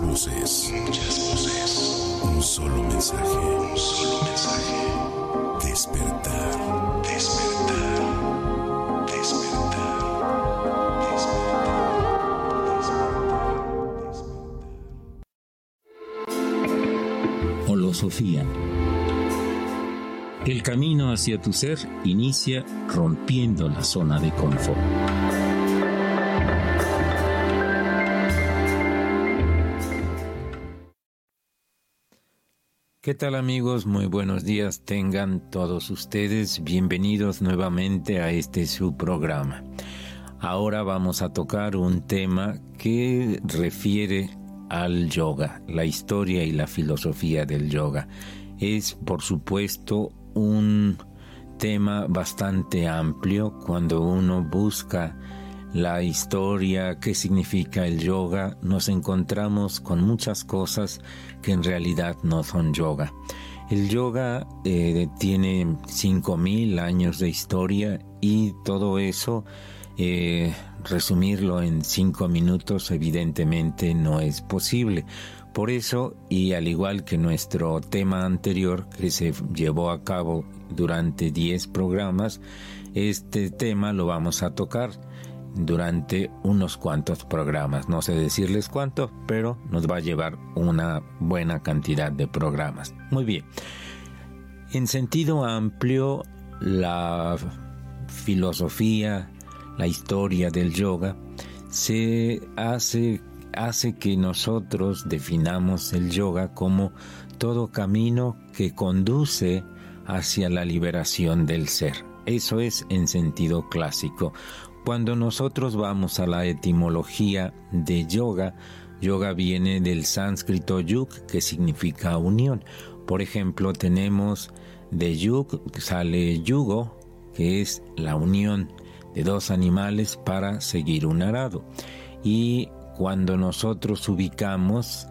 Muchas voces. Muchas voces. Un solo mensaje. Un solo mensaje. Despertar. Despertar. Despertar. Despertar. Holosofía. El camino hacia tu ser inicia rompiendo la zona de confort. ¿Qué tal amigos? Muy buenos días tengan todos ustedes. Bienvenidos nuevamente a este su programa. Ahora vamos a tocar un tema que refiere al yoga, la historia y la filosofía del yoga. Es por supuesto un tema bastante amplio cuando uno busca la historia, qué significa el yoga, nos encontramos con muchas cosas que en realidad no son yoga. El yoga eh, tiene 5.000 años de historia y todo eso, eh, resumirlo en cinco minutos evidentemente no es posible. Por eso, y al igual que nuestro tema anterior que se llevó a cabo durante 10 programas, este tema lo vamos a tocar durante unos cuantos programas. No sé decirles cuánto, pero nos va a llevar una buena cantidad de programas. Muy bien. En sentido amplio, la filosofía, la historia del yoga, se hace, hace que nosotros definamos el yoga como todo camino que conduce hacia la liberación del ser. Eso es en sentido clásico. Cuando nosotros vamos a la etimología de yoga, yoga viene del sánscrito yug, que significa unión. Por ejemplo, tenemos de yug, sale yugo, que es la unión de dos animales para seguir un arado. Y cuando nosotros ubicamos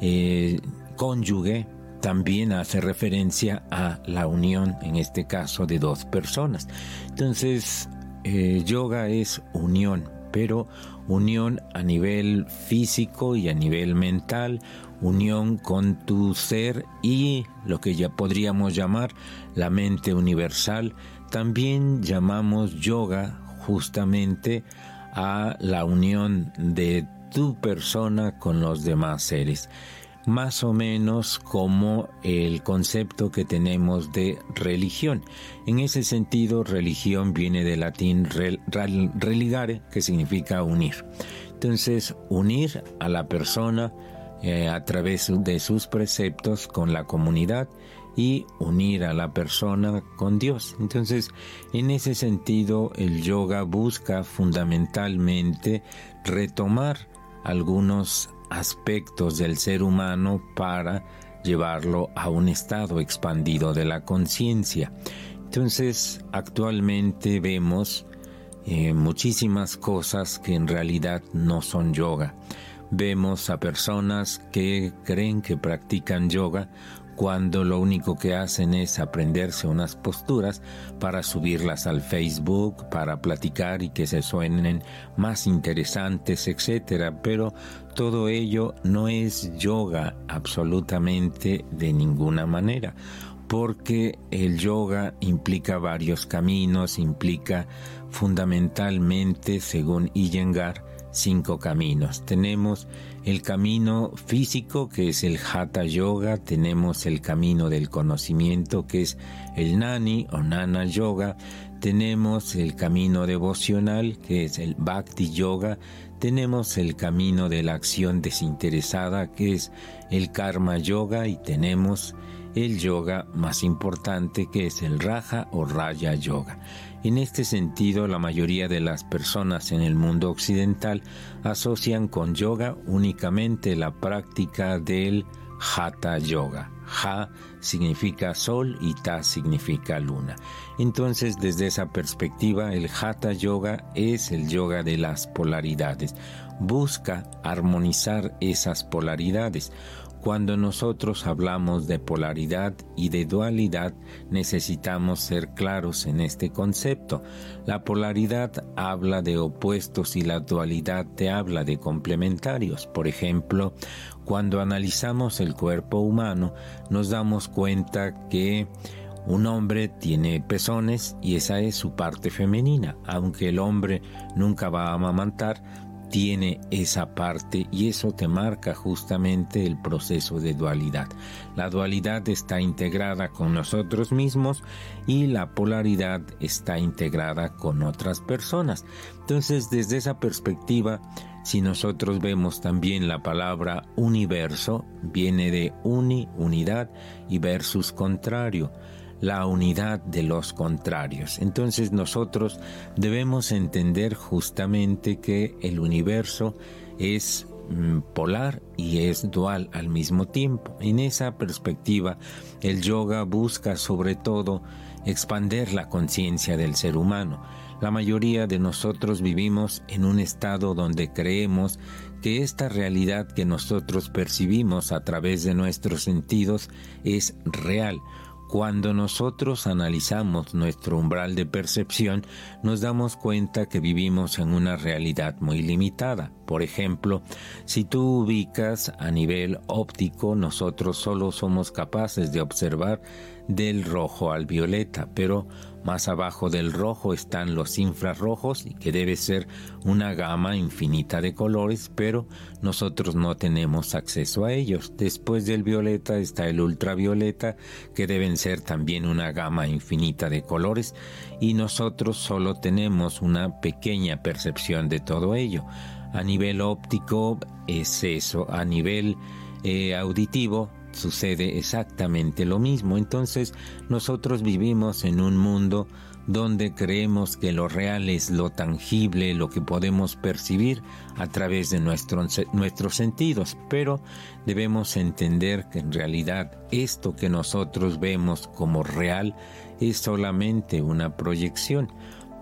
eh, cónyuge, también hace referencia a la unión, en este caso, de dos personas. Entonces, eh, yoga es unión, pero unión a nivel físico y a nivel mental, unión con tu ser y lo que ya podríamos llamar la mente universal. También llamamos yoga justamente a la unión de tu persona con los demás seres más o menos como el concepto que tenemos de religión. En ese sentido, religión viene del latín religare, que significa unir. Entonces, unir a la persona eh, a través de sus preceptos con la comunidad y unir a la persona con Dios. Entonces, en ese sentido, el yoga busca fundamentalmente retomar algunos aspectos del ser humano para llevarlo a un estado expandido de la conciencia. Entonces, actualmente vemos eh, muchísimas cosas que en realidad no son yoga. Vemos a personas que creen que practican yoga cuando lo único que hacen es aprenderse unas posturas para subirlas al Facebook, para platicar y que se suenen más interesantes, etcétera, pero todo ello no es yoga absolutamente de ninguna manera porque el yoga implica varios caminos, implica fundamentalmente, según Iyengar, cinco caminos. Tenemos el camino físico, que es el Hatha Yoga, tenemos el camino del conocimiento, que es el Nani o Nana Yoga, tenemos el camino devocional, que es el Bhakti Yoga, tenemos el camino de la acción desinteresada, que es el Karma Yoga, y tenemos el yoga más importante, que es el Raja o Raya Yoga. En este sentido, la mayoría de las personas en el mundo occidental asocian con yoga únicamente la práctica del Hatha Yoga. Ha significa sol y Ta significa luna. Entonces, desde esa perspectiva, el Hatha Yoga es el yoga de las polaridades. Busca armonizar esas polaridades. Cuando nosotros hablamos de polaridad y de dualidad, necesitamos ser claros en este concepto. La polaridad habla de opuestos y la dualidad te habla de complementarios. Por ejemplo, cuando analizamos el cuerpo humano, nos damos cuenta que un hombre tiene pezones y esa es su parte femenina. Aunque el hombre nunca va a amamantar, tiene esa parte y eso te marca justamente el proceso de dualidad. La dualidad está integrada con nosotros mismos y la polaridad está integrada con otras personas. Entonces, desde esa perspectiva, si nosotros vemos también la palabra universo, viene de uni, unidad, y versus contrario la unidad de los contrarios. Entonces nosotros debemos entender justamente que el universo es mm, polar y es dual al mismo tiempo. En esa perspectiva, el yoga busca sobre todo expander la conciencia del ser humano. La mayoría de nosotros vivimos en un estado donde creemos que esta realidad que nosotros percibimos a través de nuestros sentidos es real, cuando nosotros analizamos nuestro umbral de percepción, nos damos cuenta que vivimos en una realidad muy limitada. Por ejemplo, si tú ubicas a nivel óptico, nosotros solo somos capaces de observar del rojo al violeta, pero más abajo del rojo están los infrarrojos, que debe ser una gama infinita de colores, pero nosotros no tenemos acceso a ellos. Después del violeta está el ultravioleta, que deben ser también una gama infinita de colores, y nosotros solo tenemos una pequeña percepción de todo ello. A nivel óptico es eso, a nivel eh, auditivo sucede exactamente lo mismo. Entonces nosotros vivimos en un mundo donde creemos que lo real es lo tangible, lo que podemos percibir a través de nuestros sentidos, pero debemos entender que en realidad esto que nosotros vemos como real es solamente una proyección.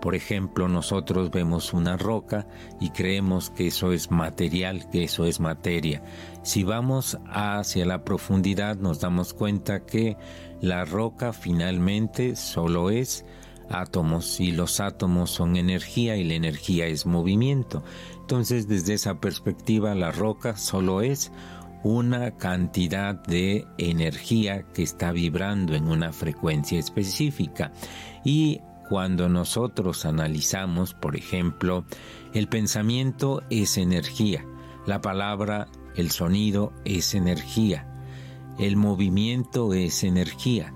Por ejemplo, nosotros vemos una roca y creemos que eso es material, que eso es materia. Si vamos hacia la profundidad nos damos cuenta que la roca finalmente solo es átomos y los átomos son energía y la energía es movimiento. Entonces desde esa perspectiva la roca solo es una cantidad de energía que está vibrando en una frecuencia específica y cuando nosotros analizamos, por ejemplo, el pensamiento es energía, la palabra, el sonido es energía, el movimiento es energía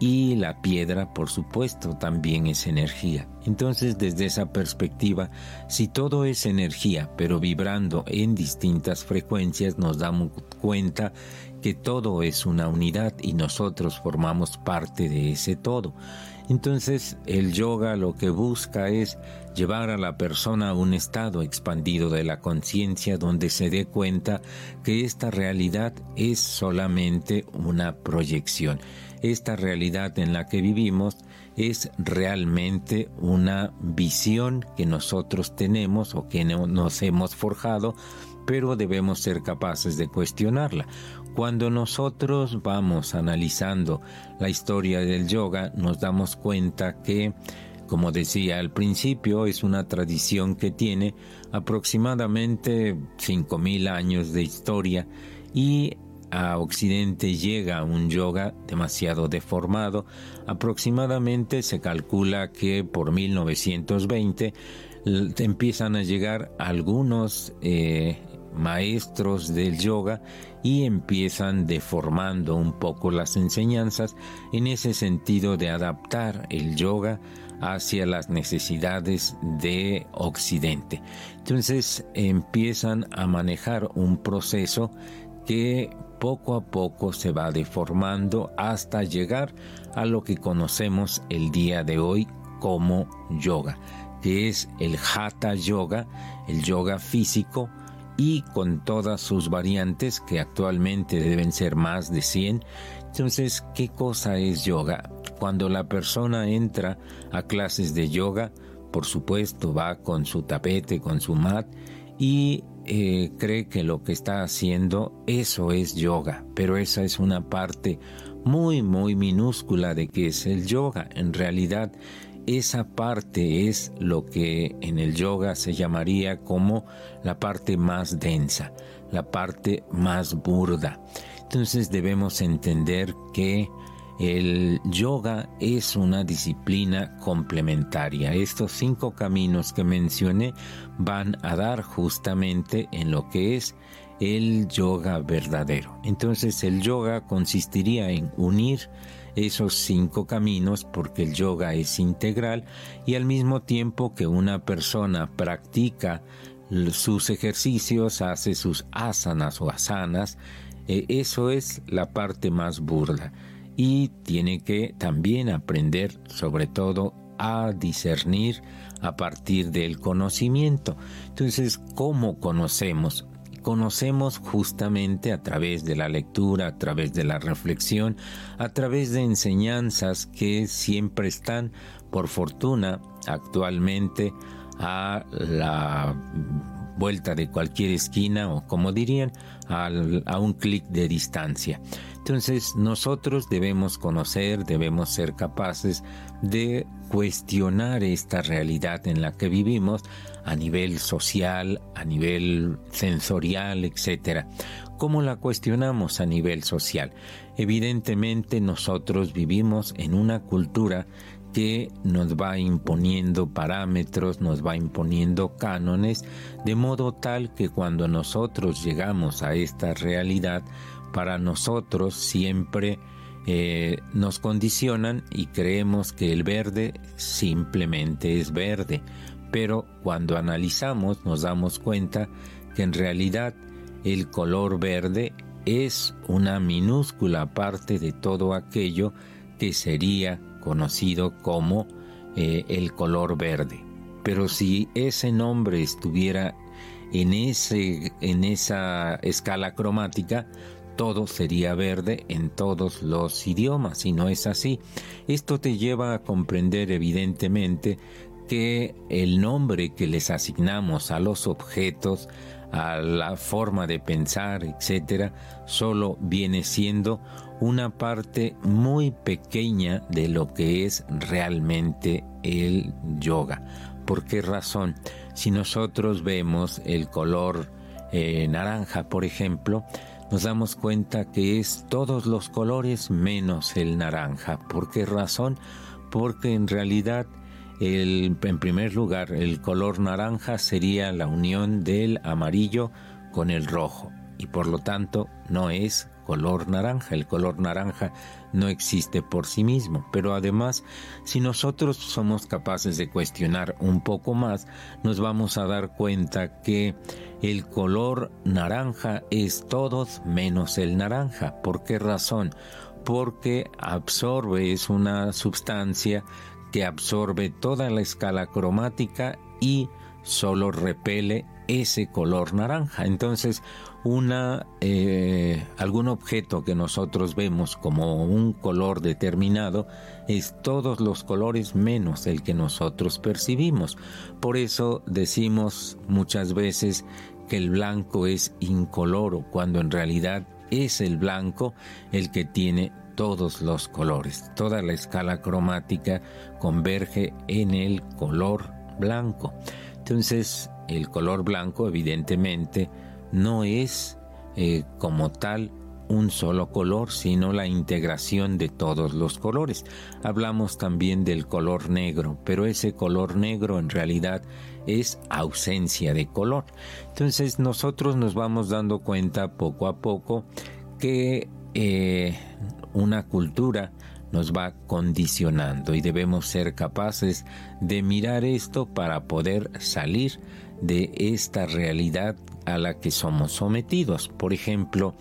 y la piedra, por supuesto, también es energía. Entonces, desde esa perspectiva, si todo es energía, pero vibrando en distintas frecuencias, nos damos cuenta que todo es una unidad y nosotros formamos parte de ese todo. Entonces el yoga lo que busca es llevar a la persona a un estado expandido de la conciencia donde se dé cuenta que esta realidad es solamente una proyección. Esta realidad en la que vivimos es realmente una visión que nosotros tenemos o que nos hemos forjado, pero debemos ser capaces de cuestionarla. Cuando nosotros vamos analizando la historia del yoga, nos damos cuenta que, como decía al principio, es una tradición que tiene aproximadamente 5.000 años de historia y a Occidente llega un yoga demasiado deformado. Aproximadamente se calcula que por 1920 empiezan a llegar algunos eh, maestros del yoga y empiezan deformando un poco las enseñanzas en ese sentido de adaptar el yoga hacia las necesidades de Occidente. Entonces empiezan a manejar un proceso que poco a poco se va deformando hasta llegar a lo que conocemos el día de hoy como yoga, que es el hatha yoga, el yoga físico, y con todas sus variantes que actualmente deben ser más de 100. Entonces, ¿qué cosa es yoga? Cuando la persona entra a clases de yoga, por supuesto va con su tapete, con su mat y eh, cree que lo que está haciendo, eso es yoga, pero esa es una parte muy, muy minúscula de que es el yoga. En realidad, esa parte es lo que en el yoga se llamaría como la parte más densa, la parte más burda. Entonces debemos entender que el yoga es una disciplina complementaria. Estos cinco caminos que mencioné van a dar justamente en lo que es el yoga verdadero. Entonces el yoga consistiría en unir esos cinco caminos porque el yoga es integral y al mismo tiempo que una persona practica sus ejercicios, hace sus asanas o asanas, eh, eso es la parte más burda y tiene que también aprender sobre todo a discernir a partir del conocimiento. Entonces, ¿cómo conocemos? Conocemos justamente a través de la lectura, a través de la reflexión, a través de enseñanzas que siempre están, por fortuna, actualmente a la vuelta de cualquier esquina o como dirían, a un clic de distancia. Entonces nosotros debemos conocer, debemos ser capaces de cuestionar esta realidad en la que vivimos a nivel social, a nivel sensorial, etc. ¿Cómo la cuestionamos a nivel social? Evidentemente nosotros vivimos en una cultura que nos va imponiendo parámetros, nos va imponiendo cánones, de modo tal que cuando nosotros llegamos a esta realidad, para nosotros siempre eh, nos condicionan y creemos que el verde simplemente es verde, pero cuando analizamos nos damos cuenta que en realidad el color verde es una minúscula parte de todo aquello que sería conocido como eh, el color verde. Pero si ese nombre estuviera en, ese, en esa escala cromática, todo sería verde en todos los idiomas y no es así. Esto te lleva a comprender evidentemente que el nombre que les asignamos a los objetos, a la forma de pensar, etcétera, solo viene siendo una parte muy pequeña de lo que es realmente el yoga. ¿Por qué razón? Si nosotros vemos el color eh, naranja, por ejemplo, nos damos cuenta que es todos los colores menos el naranja. ¿Por qué razón? Porque en realidad, el, en primer lugar, el color naranja sería la unión del amarillo con el rojo y por lo tanto no es color naranja. El color naranja no existe por sí mismo, pero además, si nosotros somos capaces de cuestionar un poco más, nos vamos a dar cuenta que el color naranja es todos menos el naranja. ¿Por qué razón? Porque absorbe, es una sustancia que absorbe toda la escala cromática y solo repele ese color naranja. Entonces, eh, algún objeto que nosotros vemos como un color determinado es todos los colores menos el que nosotros percibimos. Por eso decimos muchas veces que el blanco es incoloro, cuando en realidad es el blanco el que tiene todos los colores. Toda la escala cromática converge en el color blanco. Entonces, el color blanco evidentemente no es eh, como tal un solo color, sino la integración de todos los colores. Hablamos también del color negro, pero ese color negro en realidad es ausencia de color. Entonces nosotros nos vamos dando cuenta poco a poco que eh, una cultura nos va condicionando y debemos ser capaces de mirar esto para poder salir de esta realidad a la que somos sometidos. Por ejemplo,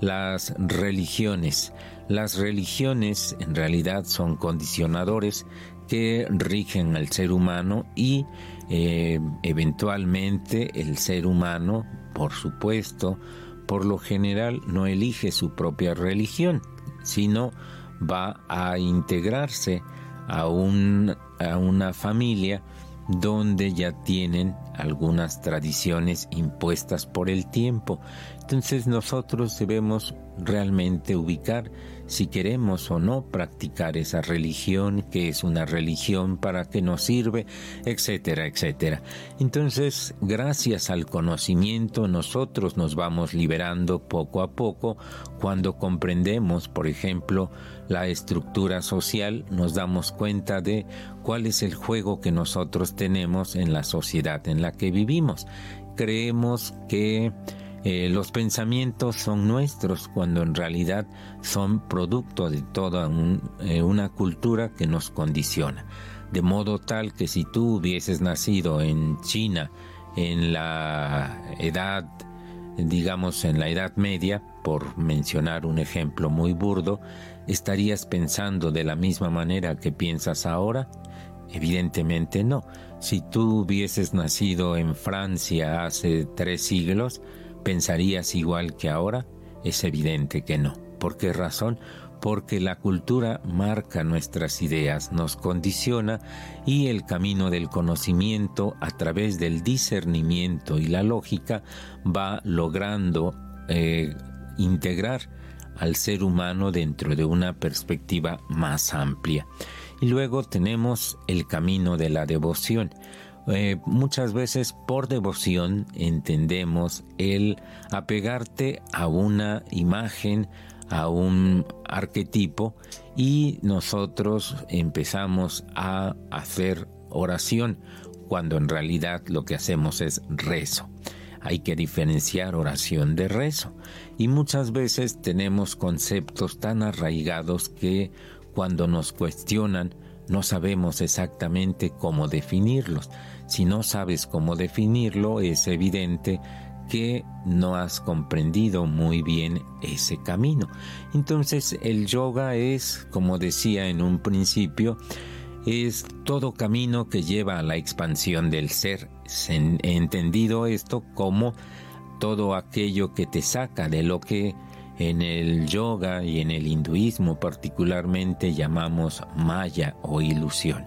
las religiones. Las religiones en realidad son condicionadores que rigen al ser humano y eh, eventualmente el ser humano, por supuesto, por lo general no elige su propia religión, sino va a integrarse a, un, a una familia donde ya tienen algunas tradiciones impuestas por el tiempo. Entonces nosotros debemos realmente ubicar si queremos o no practicar esa religión, que es una religión, para qué nos sirve, etcétera, etcétera. Entonces, gracias al conocimiento, nosotros nos vamos liberando poco a poco cuando comprendemos, por ejemplo, la estructura social, nos damos cuenta de cuál es el juego que nosotros tenemos en la sociedad en la que vivimos. Creemos que eh, los pensamientos son nuestros cuando en realidad son producto de toda eh, una cultura que nos condiciona. De modo tal que si tú hubieses nacido en China en la edad, digamos en la Edad Media, por mencionar un ejemplo muy burdo, ¿estarías pensando de la misma manera que piensas ahora? Evidentemente no. Si tú hubieses nacido en Francia hace tres siglos, ¿Pensarías igual que ahora? Es evidente que no. ¿Por qué razón? Porque la cultura marca nuestras ideas, nos condiciona y el camino del conocimiento a través del discernimiento y la lógica va logrando eh, integrar al ser humano dentro de una perspectiva más amplia. Y luego tenemos el camino de la devoción. Eh, muchas veces por devoción entendemos el apegarte a una imagen, a un arquetipo y nosotros empezamos a hacer oración cuando en realidad lo que hacemos es rezo. Hay que diferenciar oración de rezo y muchas veces tenemos conceptos tan arraigados que cuando nos cuestionan no sabemos exactamente cómo definirlos. Si no sabes cómo definirlo, es evidente que no has comprendido muy bien ese camino. Entonces el yoga es, como decía en un principio, es todo camino que lleva a la expansión del ser. He entendido esto como todo aquello que te saca de lo que en el yoga y en el hinduismo particularmente llamamos maya o ilusión.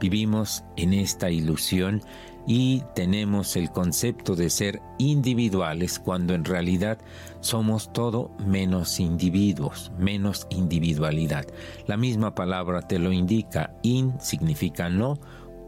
Vivimos en esta ilusión y tenemos el concepto de ser individuales cuando en realidad somos todo menos individuos, menos individualidad. La misma palabra te lo indica, in significa no,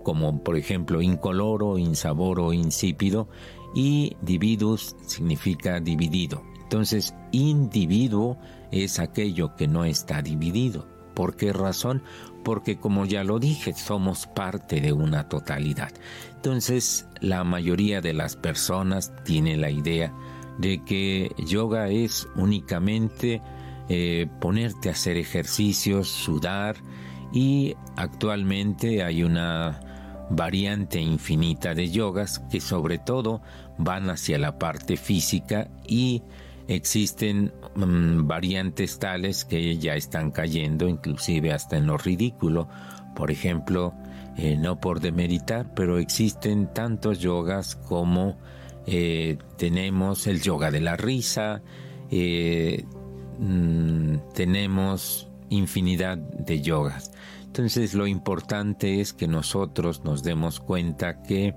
como por ejemplo incoloro, insaboro, insípido, y dividus significa dividido. Entonces, individuo es aquello que no está dividido. ¿Por qué razón? Porque como ya lo dije, somos parte de una totalidad. Entonces, la mayoría de las personas tiene la idea de que yoga es únicamente eh, ponerte a hacer ejercicios, sudar y actualmente hay una variante infinita de yogas que sobre todo van hacia la parte física y Existen mm, variantes tales que ya están cayendo, inclusive hasta en lo ridículo. Por ejemplo, eh, no por demeritar, pero existen tantos yogas como eh, tenemos el yoga de la risa, eh, mm, tenemos infinidad de yogas. Entonces lo importante es que nosotros nos demos cuenta que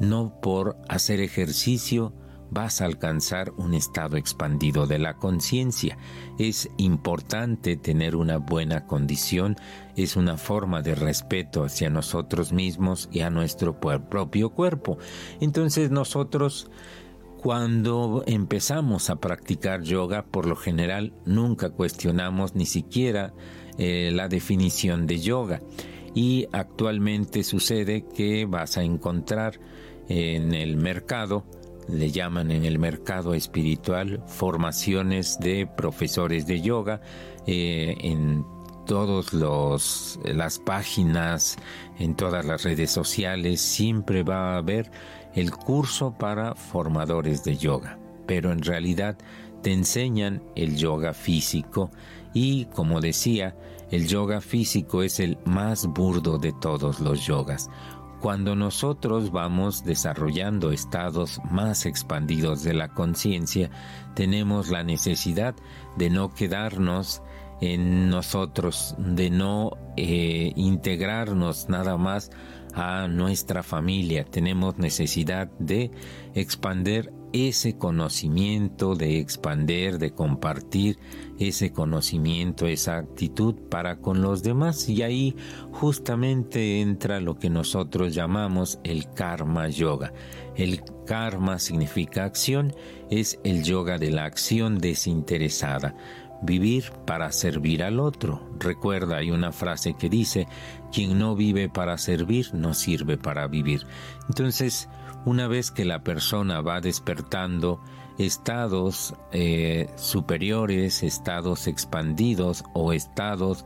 no por hacer ejercicio vas a alcanzar un estado expandido de la conciencia. Es importante tener una buena condición, es una forma de respeto hacia nosotros mismos y a nuestro propio cuerpo. Entonces nosotros cuando empezamos a practicar yoga, por lo general nunca cuestionamos ni siquiera eh, la definición de yoga. Y actualmente sucede que vas a encontrar en el mercado le llaman en el mercado espiritual formaciones de profesores de yoga eh, en todas las páginas, en todas las redes sociales, siempre va a haber el curso para formadores de yoga. Pero en realidad te enseñan el yoga físico y, como decía, el yoga físico es el más burdo de todos los yogas cuando nosotros vamos desarrollando estados más expandidos de la conciencia, tenemos la necesidad de no quedarnos en nosotros, de no eh, integrarnos nada más a nuestra familia, tenemos necesidad de expander ese conocimiento, de expander, de compartir ese conocimiento, esa actitud para con los demás. Y ahí justamente entra lo que nosotros llamamos el karma yoga. El karma significa acción, es el yoga de la acción desinteresada. Vivir para servir al otro. Recuerda, hay una frase que dice, quien no vive para servir, no sirve para vivir. Entonces, una vez que la persona va despertando estados eh, superiores, estados expandidos o estados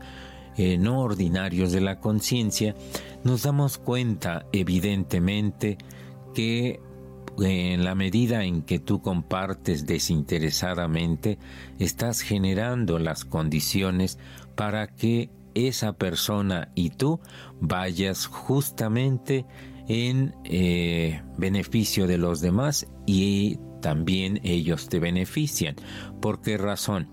eh, no ordinarios de la conciencia, nos damos cuenta evidentemente que en la medida en que tú compartes desinteresadamente, estás generando las condiciones para que esa persona y tú vayas justamente en eh, beneficio de los demás y también ellos te benefician. ¿Por qué razón?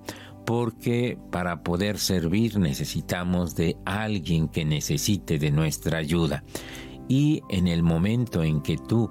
Porque para poder servir necesitamos de alguien que necesite de nuestra ayuda. Y en el momento en que tú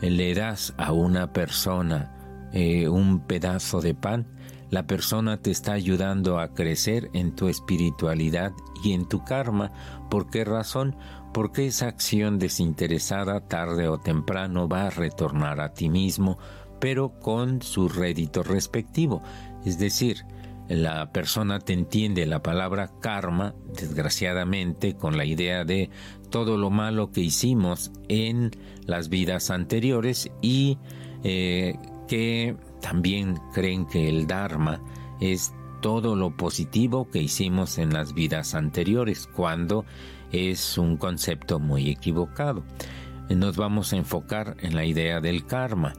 le das a una persona eh, un pedazo de pan, la persona te está ayudando a crecer en tu espiritualidad y en tu karma. ¿Por qué razón? Porque esa acción desinteresada tarde o temprano va a retornar a ti mismo, pero con su rédito respectivo. Es decir, la persona te entiende la palabra karma, desgraciadamente, con la idea de todo lo malo que hicimos en las vidas anteriores y eh, que también creen que el Dharma es todo lo positivo que hicimos en las vidas anteriores, cuando es un concepto muy equivocado. Nos vamos a enfocar en la idea del karma.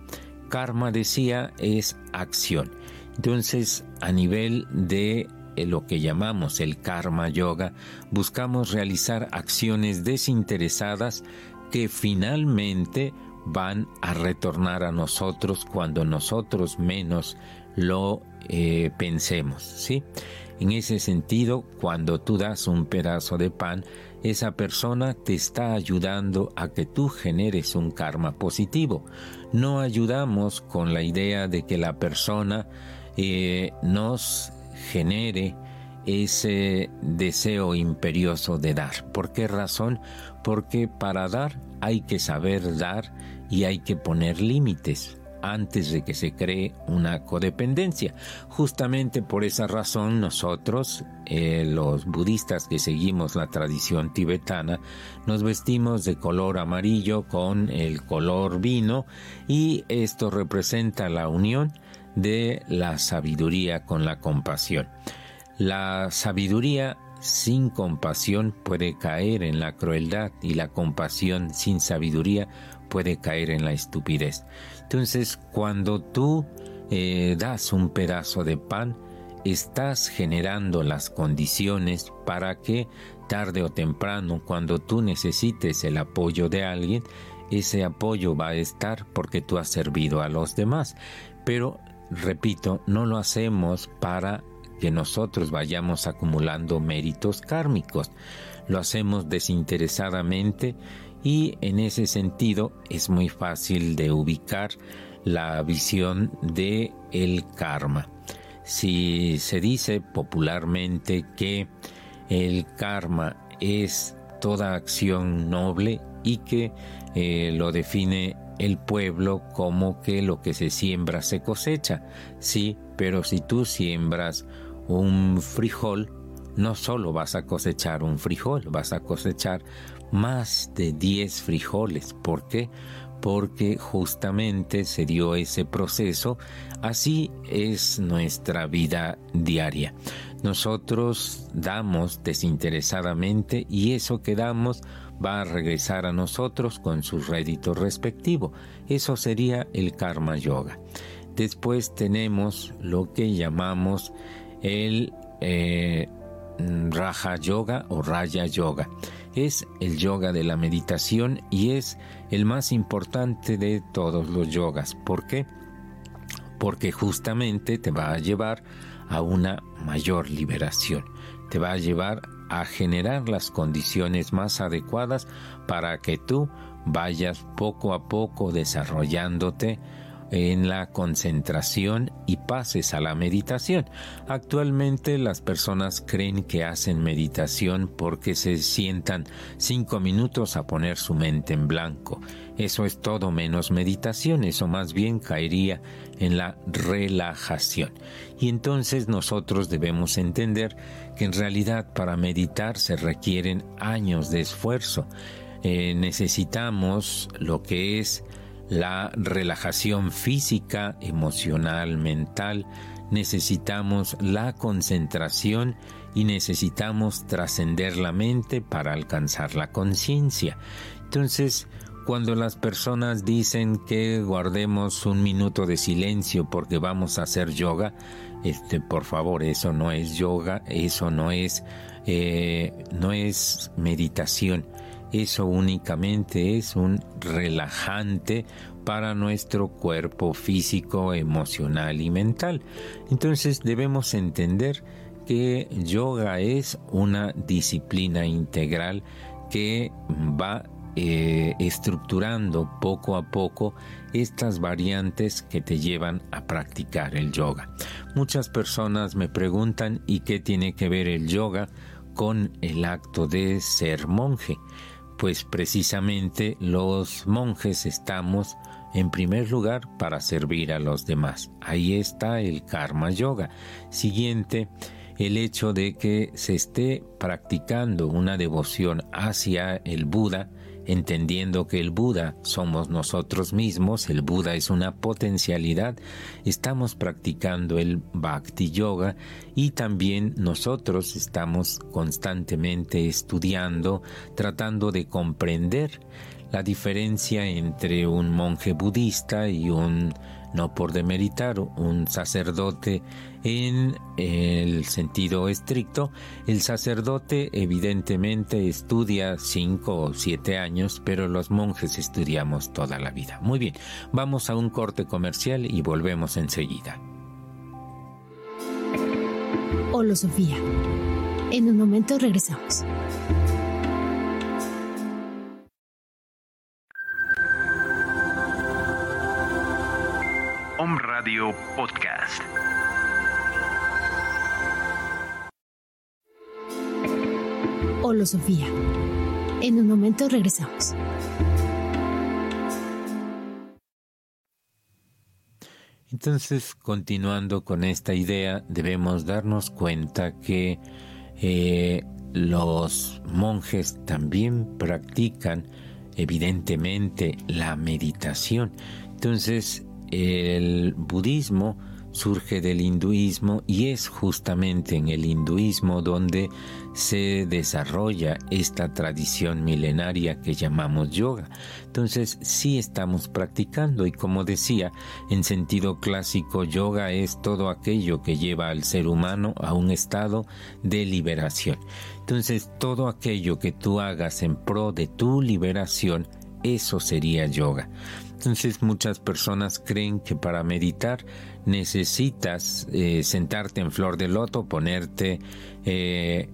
Karma, decía, es acción. Entonces, a nivel de eh, lo que llamamos el karma yoga, buscamos realizar acciones desinteresadas que finalmente van a retornar a nosotros cuando nosotros menos lo eh, pensemos, ¿sí? En ese sentido, cuando tú das un pedazo de pan, esa persona te está ayudando a que tú generes un karma positivo. No ayudamos con la idea de que la persona eh, nos genere ese deseo imperioso de dar. ¿Por qué razón? Porque para dar hay que saber dar y hay que poner límites antes de que se cree una codependencia. Justamente por esa razón nosotros, eh, los budistas que seguimos la tradición tibetana, nos vestimos de color amarillo con el color vino y esto representa la unión de la sabiduría con la compasión. La sabiduría sin compasión puede caer en la crueldad y la compasión sin sabiduría puede caer en la estupidez. Entonces, cuando tú eh, das un pedazo de pan, estás generando las condiciones para que tarde o temprano, cuando tú necesites el apoyo de alguien, ese apoyo va a estar porque tú has servido a los demás. Pero repito, no lo hacemos para que nosotros vayamos acumulando méritos kármicos. Lo hacemos desinteresadamente y en ese sentido es muy fácil de ubicar la visión de el karma. Si se dice popularmente que el karma es toda acción noble y que eh, lo define el pueblo como que lo que se siembra se cosecha. Sí, pero si tú siembras un frijol, no solo vas a cosechar un frijol, vas a cosechar más de 10 frijoles. ¿Por qué? Porque justamente se dio ese proceso. Así es nuestra vida diaria. Nosotros damos desinteresadamente y eso que damos va a regresar a nosotros con su rédito respectivo. Eso sería el karma yoga. Después tenemos lo que llamamos el eh, Raja Yoga o Raya Yoga. Es el yoga de la meditación y es el más importante de todos los yogas. ¿Por qué? Porque justamente te va a llevar a una mayor liberación. Te va a llevar a generar las condiciones más adecuadas para que tú vayas poco a poco desarrollándote en la concentración y pases a la meditación. Actualmente las personas creen que hacen meditación porque se sientan cinco minutos a poner su mente en blanco. Eso es todo menos meditación, eso más bien caería en la relajación. Y entonces nosotros debemos entender que en realidad para meditar se requieren años de esfuerzo. Eh, necesitamos lo que es la relajación física, emocional, mental, necesitamos la concentración y necesitamos trascender la mente para alcanzar la conciencia. Entonces, cuando las personas dicen que guardemos un minuto de silencio porque vamos a hacer yoga, este, por favor, eso no es yoga, eso no es, eh, no es meditación eso únicamente es un relajante para nuestro cuerpo físico, emocional y mental. Entonces debemos entender que yoga es una disciplina integral que va eh, estructurando poco a poco estas variantes que te llevan a practicar el yoga. Muchas personas me preguntan ¿y qué tiene que ver el yoga con el acto de ser monje? Pues precisamente los monjes estamos en primer lugar para servir a los demás. Ahí está el karma yoga. Siguiente, el hecho de que se esté practicando una devoción hacia el Buda entendiendo que el Buda somos nosotros mismos, el Buda es una potencialidad, estamos practicando el Bhakti Yoga y también nosotros estamos constantemente estudiando, tratando de comprender la diferencia entre un monje budista y un no por demeritar un sacerdote en el sentido estricto. El sacerdote evidentemente estudia cinco o siete años, pero los monjes estudiamos toda la vida. Muy bien, vamos a un corte comercial y volvemos enseguida. Hola Sofía. En un momento regresamos. Radio Podcast. Hola Sofía. En un momento regresamos. Entonces, continuando con esta idea, debemos darnos cuenta que eh, los monjes también practican evidentemente la meditación. Entonces, el budismo surge del hinduismo y es justamente en el hinduismo donde se desarrolla esta tradición milenaria que llamamos yoga. Entonces sí estamos practicando y como decía, en sentido clásico, yoga es todo aquello que lleva al ser humano a un estado de liberación. Entonces todo aquello que tú hagas en pro de tu liberación, eso sería yoga. Entonces muchas personas creen que para meditar necesitas eh, sentarte en flor de loto, ponerte eh,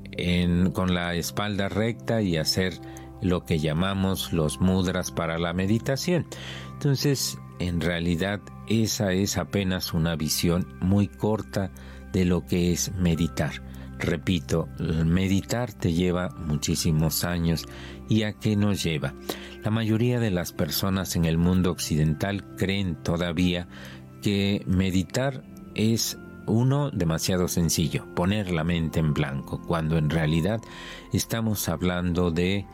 con la espalda recta y hacer lo que llamamos los mudras para la meditación. Entonces, en realidad, esa es apenas una visión muy corta de lo que es meditar. Repito, meditar te lleva muchísimos años y a qué nos lleva. La mayoría de las personas en el mundo occidental creen todavía que meditar es uno demasiado sencillo, poner la mente en blanco, cuando en realidad estamos hablando de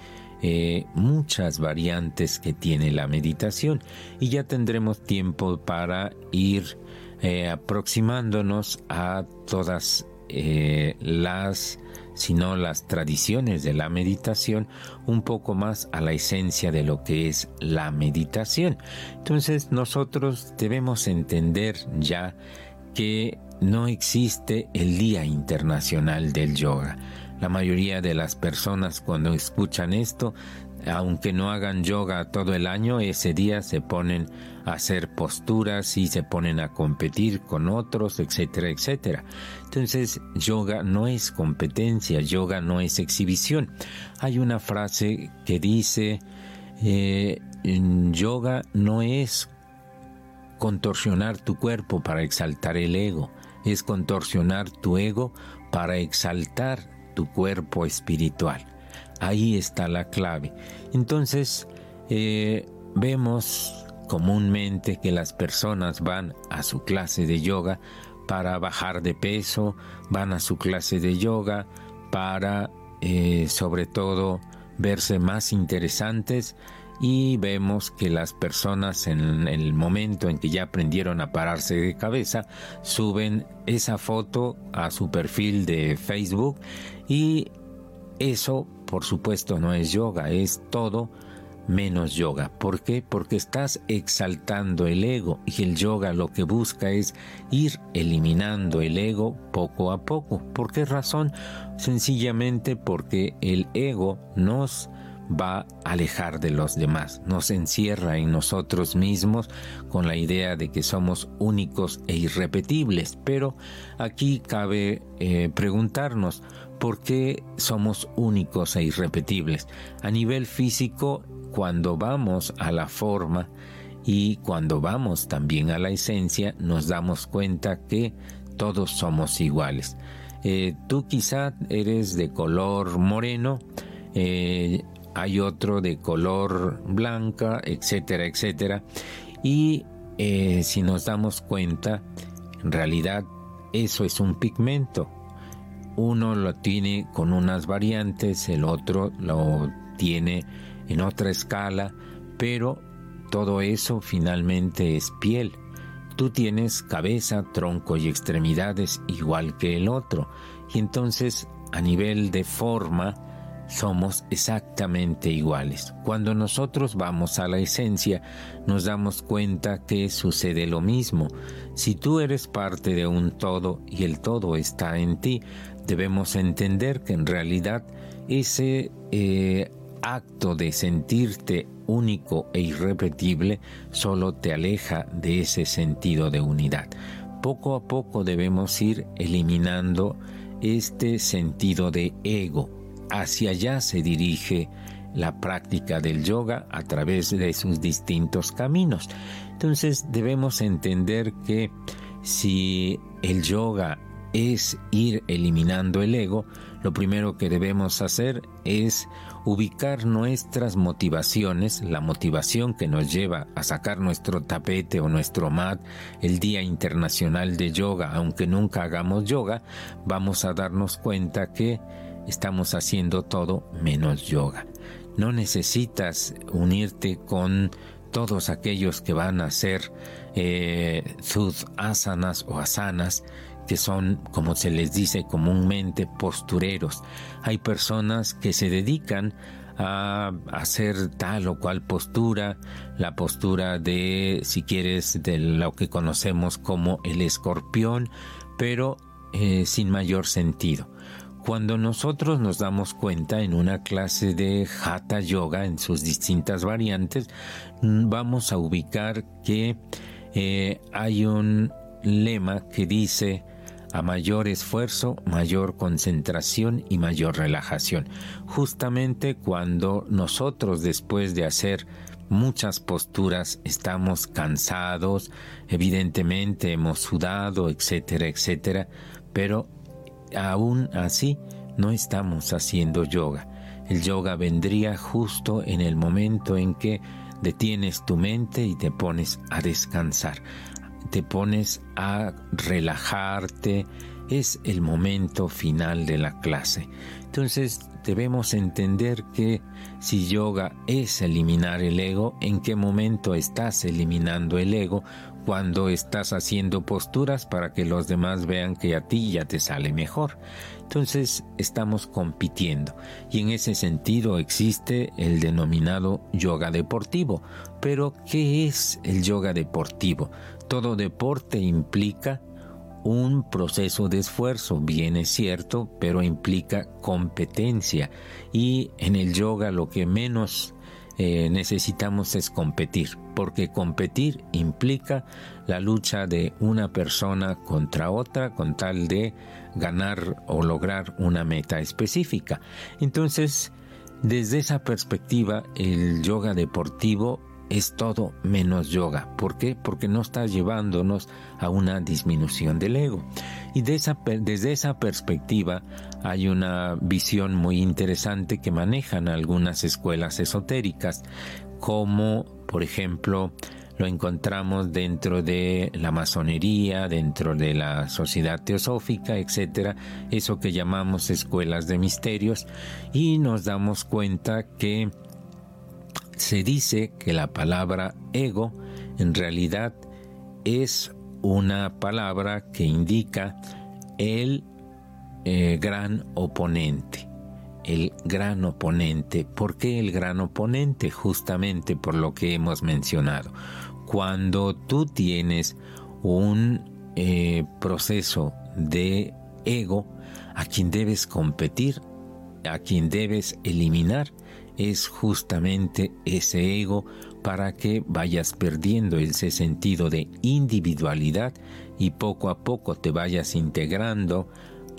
eh, muchas variantes que tiene la meditación. Y ya tendremos tiempo para ir eh, aproximándonos a todas eh, las sino las tradiciones de la meditación un poco más a la esencia de lo que es la meditación. Entonces nosotros debemos entender ya que no existe el Día Internacional del Yoga. La mayoría de las personas cuando escuchan esto aunque no hagan yoga todo el año, ese día se ponen a hacer posturas y se ponen a competir con otros, etcétera, etcétera. Entonces, yoga no es competencia, yoga no es exhibición. Hay una frase que dice, eh, yoga no es contorsionar tu cuerpo para exaltar el ego, es contorsionar tu ego para exaltar tu cuerpo espiritual. Ahí está la clave. Entonces, eh, vemos comúnmente que las personas van a su clase de yoga para bajar de peso, van a su clase de yoga para, eh, sobre todo, verse más interesantes y vemos que las personas en el momento en que ya aprendieron a pararse de cabeza suben esa foto a su perfil de Facebook y eso por supuesto no es yoga, es todo menos yoga. ¿Por qué? Porque estás exaltando el ego y el yoga lo que busca es ir eliminando el ego poco a poco. ¿Por qué razón? Sencillamente porque el ego nos va a alejar de los demás, nos encierra en nosotros mismos con la idea de que somos únicos e irrepetibles. Pero aquí cabe eh, preguntarnos, ¿por qué somos únicos e irrepetibles? A nivel físico, cuando vamos a la forma y cuando vamos también a la esencia, nos damos cuenta que todos somos iguales. Eh, tú quizá eres de color moreno, eh, hay otro de color blanca, etcétera, etcétera. Y eh, si nos damos cuenta, en realidad eso es un pigmento. Uno lo tiene con unas variantes, el otro lo tiene en otra escala, pero todo eso finalmente es piel. Tú tienes cabeza, tronco y extremidades igual que el otro. Y entonces, a nivel de forma, somos exactamente iguales. Cuando nosotros vamos a la esencia, nos damos cuenta que sucede lo mismo. Si tú eres parte de un todo y el todo está en ti, debemos entender que en realidad ese eh, acto de sentirte único e irrepetible solo te aleja de ese sentido de unidad. Poco a poco debemos ir eliminando este sentido de ego, hacia allá se dirige la práctica del yoga a través de sus distintos caminos. Entonces debemos entender que si el yoga es ir eliminando el ego, lo primero que debemos hacer es ubicar nuestras motivaciones, la motivación que nos lleva a sacar nuestro tapete o nuestro mat el Día Internacional de Yoga, aunque nunca hagamos yoga, vamos a darnos cuenta que estamos haciendo todo menos yoga. No necesitas unirte con todos aquellos que van a hacer eh, asanas o asanas, que son, como se les dice comúnmente, postureros. Hay personas que se dedican a hacer tal o cual postura, la postura de, si quieres, de lo que conocemos como el escorpión, pero eh, sin mayor sentido. Cuando nosotros nos damos cuenta en una clase de Hatha Yoga en sus distintas variantes, vamos a ubicar que eh, hay un lema que dice a mayor esfuerzo, mayor concentración y mayor relajación. Justamente cuando nosotros después de hacer muchas posturas estamos cansados, evidentemente hemos sudado, etcétera, etcétera, pero aún así no estamos haciendo yoga. El yoga vendría justo en el momento en que detienes tu mente y te pones a descansar, te pones a relajarte, es el momento final de la clase. Entonces debemos entender que si yoga es eliminar el ego, ¿en qué momento estás eliminando el ego? Cuando estás haciendo posturas para que los demás vean que a ti ya te sale mejor. Entonces estamos compitiendo y en ese sentido existe el denominado yoga deportivo. Pero ¿qué es el yoga deportivo? Todo deporte implica un proceso de esfuerzo, bien es cierto, pero implica competencia. Y en el yoga lo que menos eh, necesitamos es competir, porque competir implica la lucha de una persona contra otra con tal de ganar o lograr una meta específica. Entonces, desde esa perspectiva, el yoga deportivo es todo menos yoga. ¿Por qué? Porque no está llevándonos a una disminución del ego. Y desde esa perspectiva hay una visión muy interesante que manejan algunas escuelas esotéricas, como por ejemplo lo encontramos dentro de la masonería, dentro de la sociedad teosófica, etcétera, eso que llamamos escuelas de misterios, y nos damos cuenta que se dice que la palabra ego en realidad es una palabra que indica el eh, gran oponente. El gran oponente. ¿Por qué el gran oponente? Justamente por lo que hemos mencionado. Cuando tú tienes un eh, proceso de ego a quien debes competir, a quien debes eliminar, es justamente ese ego para que vayas perdiendo ese sentido de individualidad y poco a poco te vayas integrando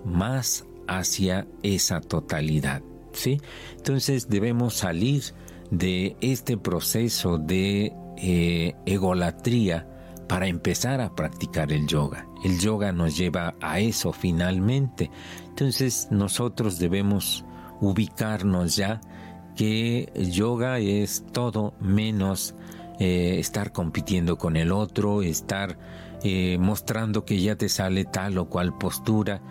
más hacia esa totalidad. ¿sí? Entonces debemos salir de este proceso de eh, egolatría para empezar a practicar el yoga. El yoga nos lleva a eso finalmente. Entonces nosotros debemos ubicarnos ya que yoga es todo menos eh, estar compitiendo con el otro, estar eh, mostrando que ya te sale tal o cual postura.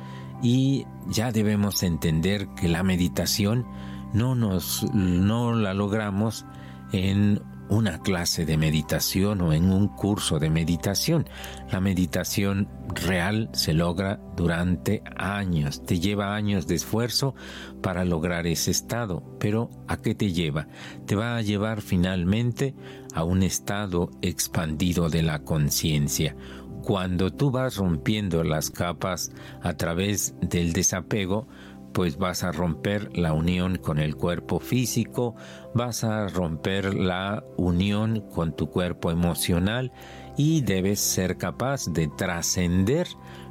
Y ya debemos entender que la meditación no nos no la logramos en una clase de meditación o en un curso de meditación. La meditación real se logra durante años, te lleva años de esfuerzo para lograr ese estado, pero ¿a qué te lleva? Te va a llevar finalmente a un estado expandido de la conciencia. Cuando tú vas rompiendo las capas a través del desapego, pues vas a romper la unión con el cuerpo físico, vas a romper la unión con tu cuerpo emocional y debes ser capaz de trascender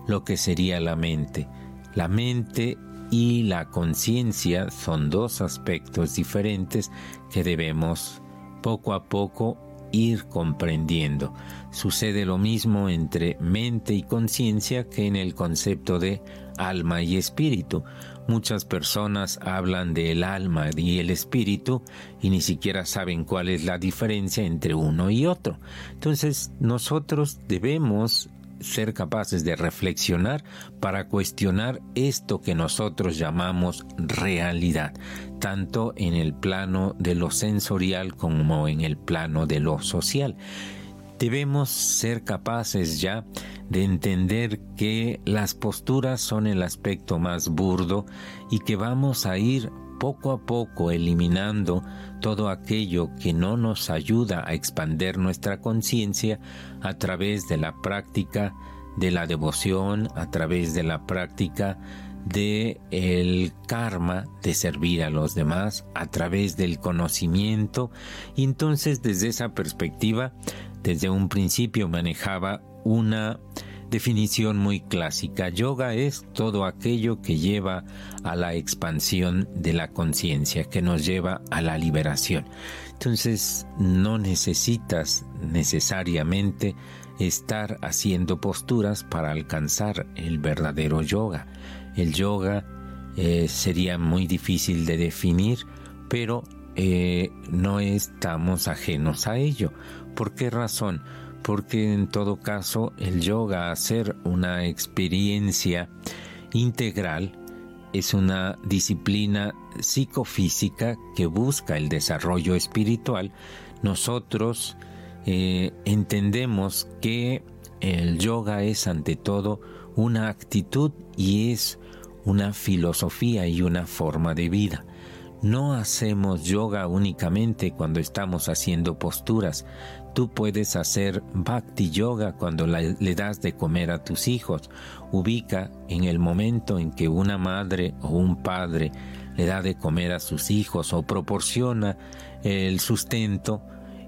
lo que sería la mente. La mente y la conciencia son dos aspectos diferentes que debemos poco a poco ir comprendiendo. Sucede lo mismo entre mente y conciencia que en el concepto de alma y espíritu. Muchas personas hablan del alma y el espíritu y ni siquiera saben cuál es la diferencia entre uno y otro. Entonces nosotros debemos ser capaces de reflexionar para cuestionar esto que nosotros llamamos realidad, tanto en el plano de lo sensorial como en el plano de lo social. Debemos ser capaces ya de entender que las posturas son el aspecto más burdo y que vamos a ir poco a poco eliminando todo aquello que no nos ayuda a expander nuestra conciencia a través de la práctica de la devoción, a través de la práctica de el karma de servir a los demás a través del conocimiento. Y entonces desde esa perspectiva desde un principio manejaba una definición muy clásica. Yoga es todo aquello que lleva a la expansión de la conciencia, que nos lleva a la liberación. Entonces no necesitas necesariamente estar haciendo posturas para alcanzar el verdadero yoga. El yoga eh, sería muy difícil de definir, pero eh, no estamos ajenos a ello. ¿Por qué razón? Porque en todo caso el yoga, hacer una experiencia integral, es una disciplina psicofísica que busca el desarrollo espiritual, nosotros eh, entendemos que el yoga es ante todo una actitud y es una filosofía y una forma de vida. No hacemos yoga únicamente cuando estamos haciendo posturas. Tú puedes hacer bhakti yoga cuando le das de comer a tus hijos. Ubica en el momento en que una madre o un padre le da de comer a sus hijos o proporciona el sustento,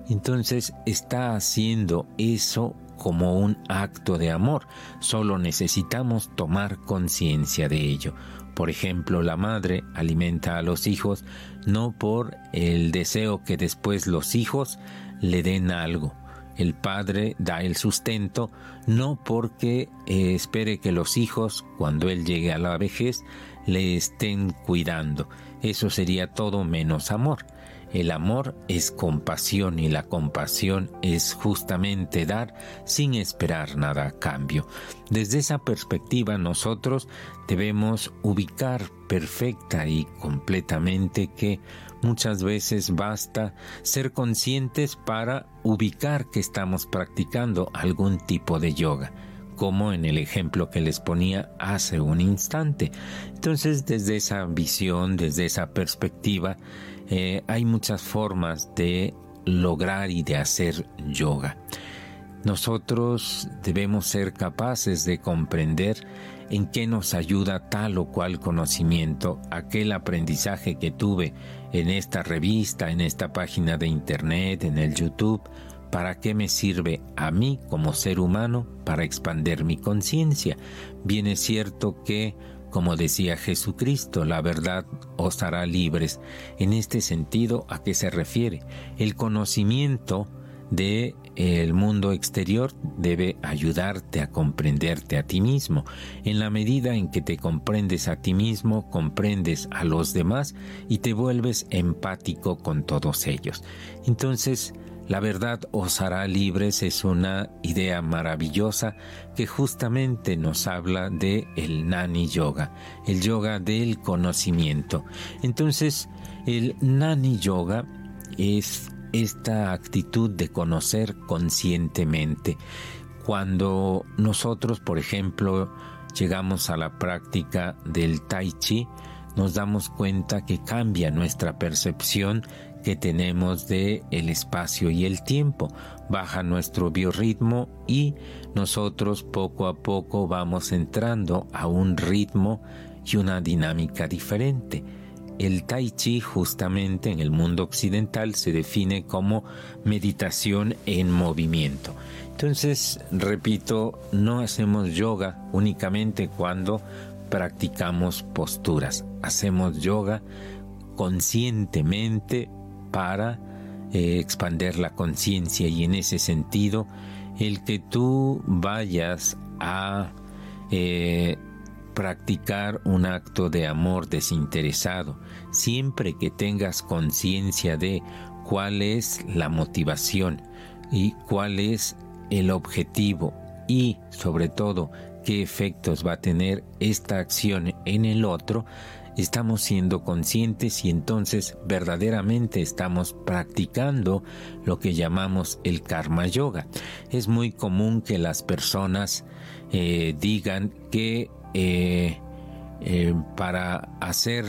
entonces está haciendo eso como un acto de amor. Solo necesitamos tomar conciencia de ello. Por ejemplo, la madre alimenta a los hijos no por el deseo que después los hijos le den algo. El padre da el sustento no porque eh, espere que los hijos, cuando él llegue a la vejez, le estén cuidando. Eso sería todo menos amor. El amor es compasión y la compasión es justamente dar sin esperar nada a cambio. Desde esa perspectiva nosotros debemos ubicar perfecta y completamente que muchas veces basta ser conscientes para ubicar que estamos practicando algún tipo de yoga como en el ejemplo que les ponía hace un instante. Entonces, desde esa visión, desde esa perspectiva, eh, hay muchas formas de lograr y de hacer yoga. Nosotros debemos ser capaces de comprender en qué nos ayuda tal o cual conocimiento, aquel aprendizaje que tuve en esta revista, en esta página de internet, en el YouTube, ¿Para qué me sirve a mí como ser humano para expander mi conciencia? Bien es cierto que, como decía Jesucristo, la verdad os hará libres. En este sentido, ¿a qué se refiere? El conocimiento de el mundo exterior debe ayudarte a comprenderte a ti mismo. En la medida en que te comprendes a ti mismo, comprendes a los demás y te vuelves empático con todos ellos. Entonces, la verdad os hará libres es una idea maravillosa que justamente nos habla de el Nani Yoga, el yoga del conocimiento. Entonces, el Nani Yoga es esta actitud de conocer conscientemente. Cuando nosotros, por ejemplo, llegamos a la práctica del Tai Chi, nos damos cuenta que cambia nuestra percepción que tenemos de el espacio y el tiempo. Baja nuestro biorritmo y nosotros poco a poco vamos entrando a un ritmo y una dinámica diferente. El tai chi justamente en el mundo occidental se define como meditación en movimiento. Entonces, repito, no hacemos yoga únicamente cuando practicamos posturas. Hacemos yoga conscientemente para eh, expander la conciencia y en ese sentido el que tú vayas a eh, practicar un acto de amor desinteresado, siempre que tengas conciencia de cuál es la motivación y cuál es el objetivo y sobre todo qué efectos va a tener esta acción en el otro, estamos siendo conscientes y entonces verdaderamente estamos practicando lo que llamamos el karma yoga. Es muy común que las personas eh, digan que eh, eh, para hacer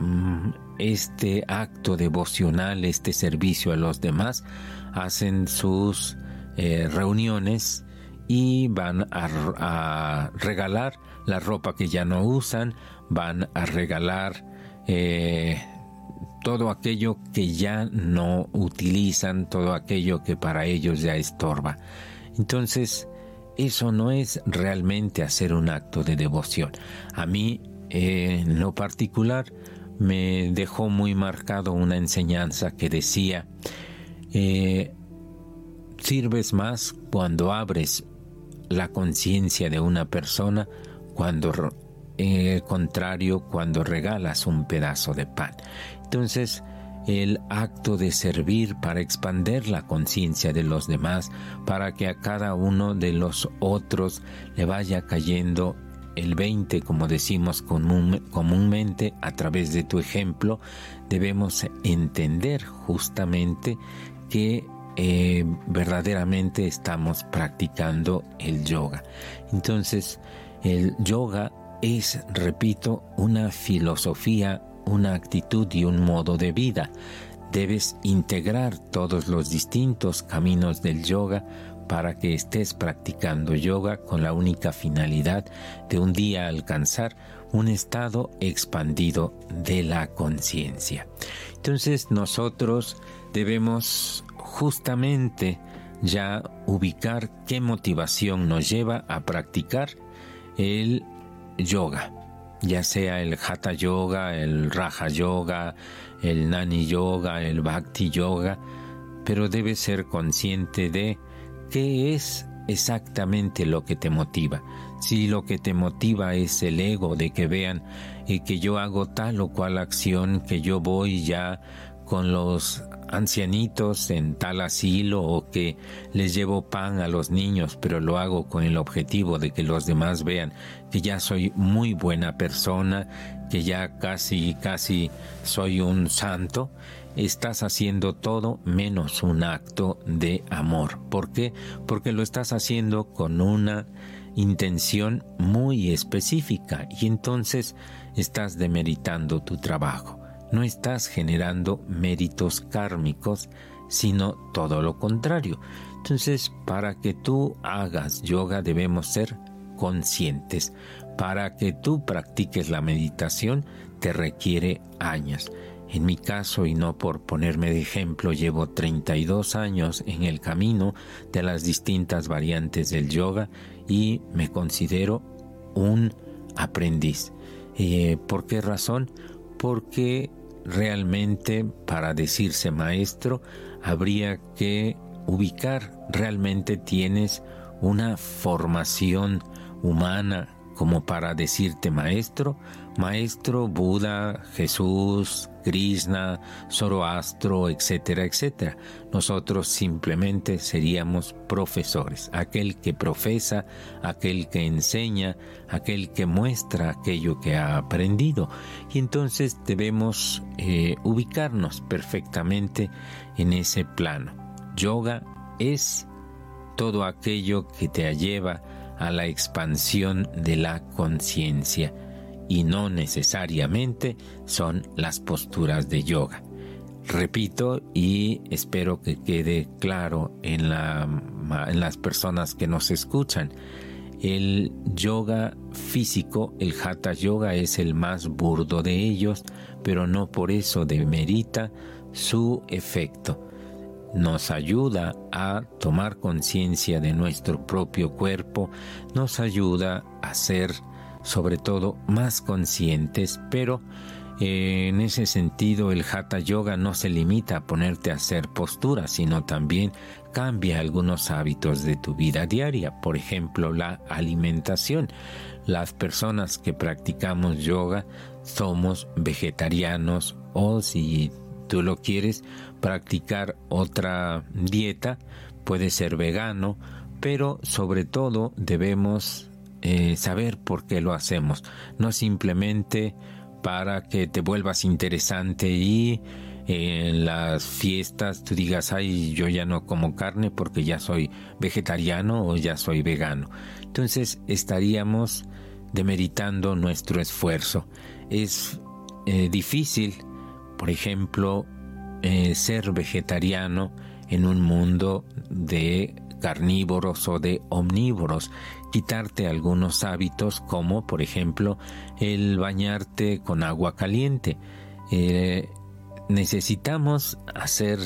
mm, este acto devocional, este servicio a los demás, hacen sus reuniones y van a regalar la ropa que ya no usan, van a regalar eh, todo aquello que ya no utilizan, todo aquello que para ellos ya estorba. Entonces, eso no es realmente hacer un acto de devoción. A mí, eh, en lo particular, me dejó muy marcado una enseñanza que decía, eh, sirves más cuando abres la conciencia de una persona, cuando el contrario cuando regalas un pedazo de pan. Entonces, el acto de servir para expander la conciencia de los demás, para que a cada uno de los otros le vaya cayendo el 20, como decimos comúnmente, a través de tu ejemplo, debemos entender justamente que eh, verdaderamente estamos practicando el yoga. Entonces, el yoga es, repito, una filosofía, una actitud y un modo de vida. debes integrar todos los distintos caminos del yoga para que estés practicando yoga con la única finalidad de un día alcanzar un estado expandido de la conciencia. Entonces nosotros debemos justamente ya ubicar qué motivación nos lleva a practicar el yoga, ya sea el hatha yoga, el raja yoga, el nani yoga, el bhakti yoga, pero debes ser consciente de qué es exactamente lo que te motiva. Si lo que te motiva es el ego de que vean y que yo hago tal o cual acción, que yo voy ya con los ancianitos en tal asilo o que les llevo pan a los niños, pero lo hago con el objetivo de que los demás vean que ya soy muy buena persona, que ya casi, casi soy un santo, estás haciendo todo menos un acto de amor. ¿Por qué? Porque lo estás haciendo con una intención muy específica y entonces estás demeritando tu trabajo no estás generando méritos kármicos, sino todo lo contrario. Entonces, para que tú hagas yoga debemos ser conscientes. Para que tú practiques la meditación te requiere años. En mi caso, y no por ponerme de ejemplo, llevo 32 años en el camino de las distintas variantes del yoga y me considero un aprendiz. Eh, ¿Por qué razón? Porque realmente para decirse maestro habría que ubicar realmente tienes una formación humana como para decirte maestro, maestro Buda, Jesús, Krishna, Zoroastro, etcétera, etcétera. Nosotros simplemente seríamos profesores, aquel que profesa, aquel que enseña, aquel que muestra aquello que ha aprendido. Y entonces debemos eh, ubicarnos perfectamente en ese plano. Yoga es todo aquello que te lleva a la expansión de la conciencia y no necesariamente son las posturas de yoga. Repito y espero que quede claro en las personas que nos escuchan. El yoga físico, el hatha yoga, es el más burdo de ellos, pero no por eso demerita su efecto nos ayuda a tomar conciencia de nuestro propio cuerpo, nos ayuda a ser sobre todo más conscientes, pero eh, en ese sentido el hatha yoga no se limita a ponerte a hacer posturas, sino también cambia algunos hábitos de tu vida diaria, por ejemplo la alimentación. Las personas que practicamos yoga somos vegetarianos o si tú lo quieres practicar otra dieta, puede ser vegano, pero sobre todo debemos eh, saber por qué lo hacemos, no simplemente para que te vuelvas interesante y en las fiestas tú digas, ay, yo ya no como carne porque ya soy vegetariano o ya soy vegano. Entonces estaríamos demeritando nuestro esfuerzo. Es eh, difícil por ejemplo, eh, ser vegetariano en un mundo de carnívoros o de omnívoros, quitarte algunos hábitos como por ejemplo el bañarte con agua caliente. Eh, necesitamos hacer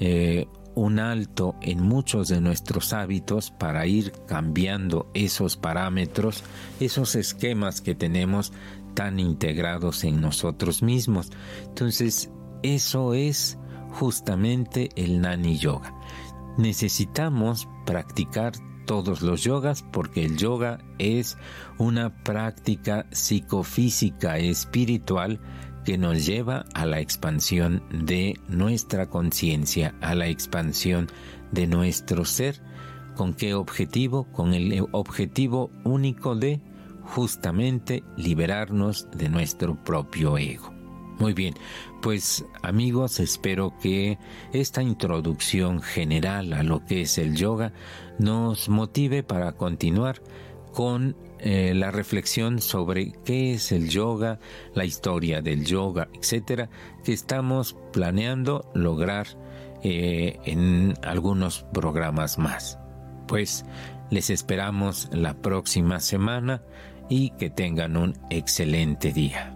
eh, un alto en muchos de nuestros hábitos para ir cambiando esos parámetros, esos esquemas que tenemos tan integrados en nosotros mismos. Entonces, eso es justamente el Nani Yoga. Necesitamos practicar todos los yogas porque el yoga es una práctica psicofísica espiritual que nos lleva a la expansión de nuestra conciencia, a la expansión de nuestro ser. ¿Con qué objetivo? Con el objetivo único de justamente liberarnos de nuestro propio ego. Muy bien, pues amigos, espero que esta introducción general a lo que es el yoga nos motive para continuar con eh, la reflexión sobre qué es el yoga, la historia del yoga, etcétera, que estamos planeando lograr eh, en algunos programas más. Pues les esperamos la próxima semana y que tengan un excelente día.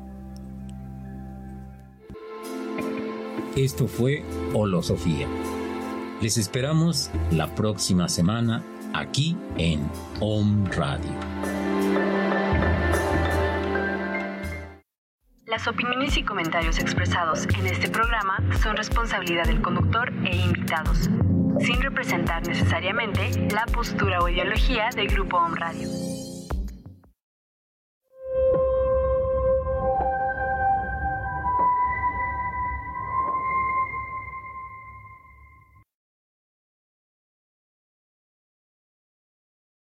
Esto fue Holosofía. Les esperamos la próxima semana aquí en Om Radio. Las opiniones y comentarios expresados en este programa son responsabilidad del conductor e invitados, sin representar necesariamente la postura o ideología del Grupo Om Radio.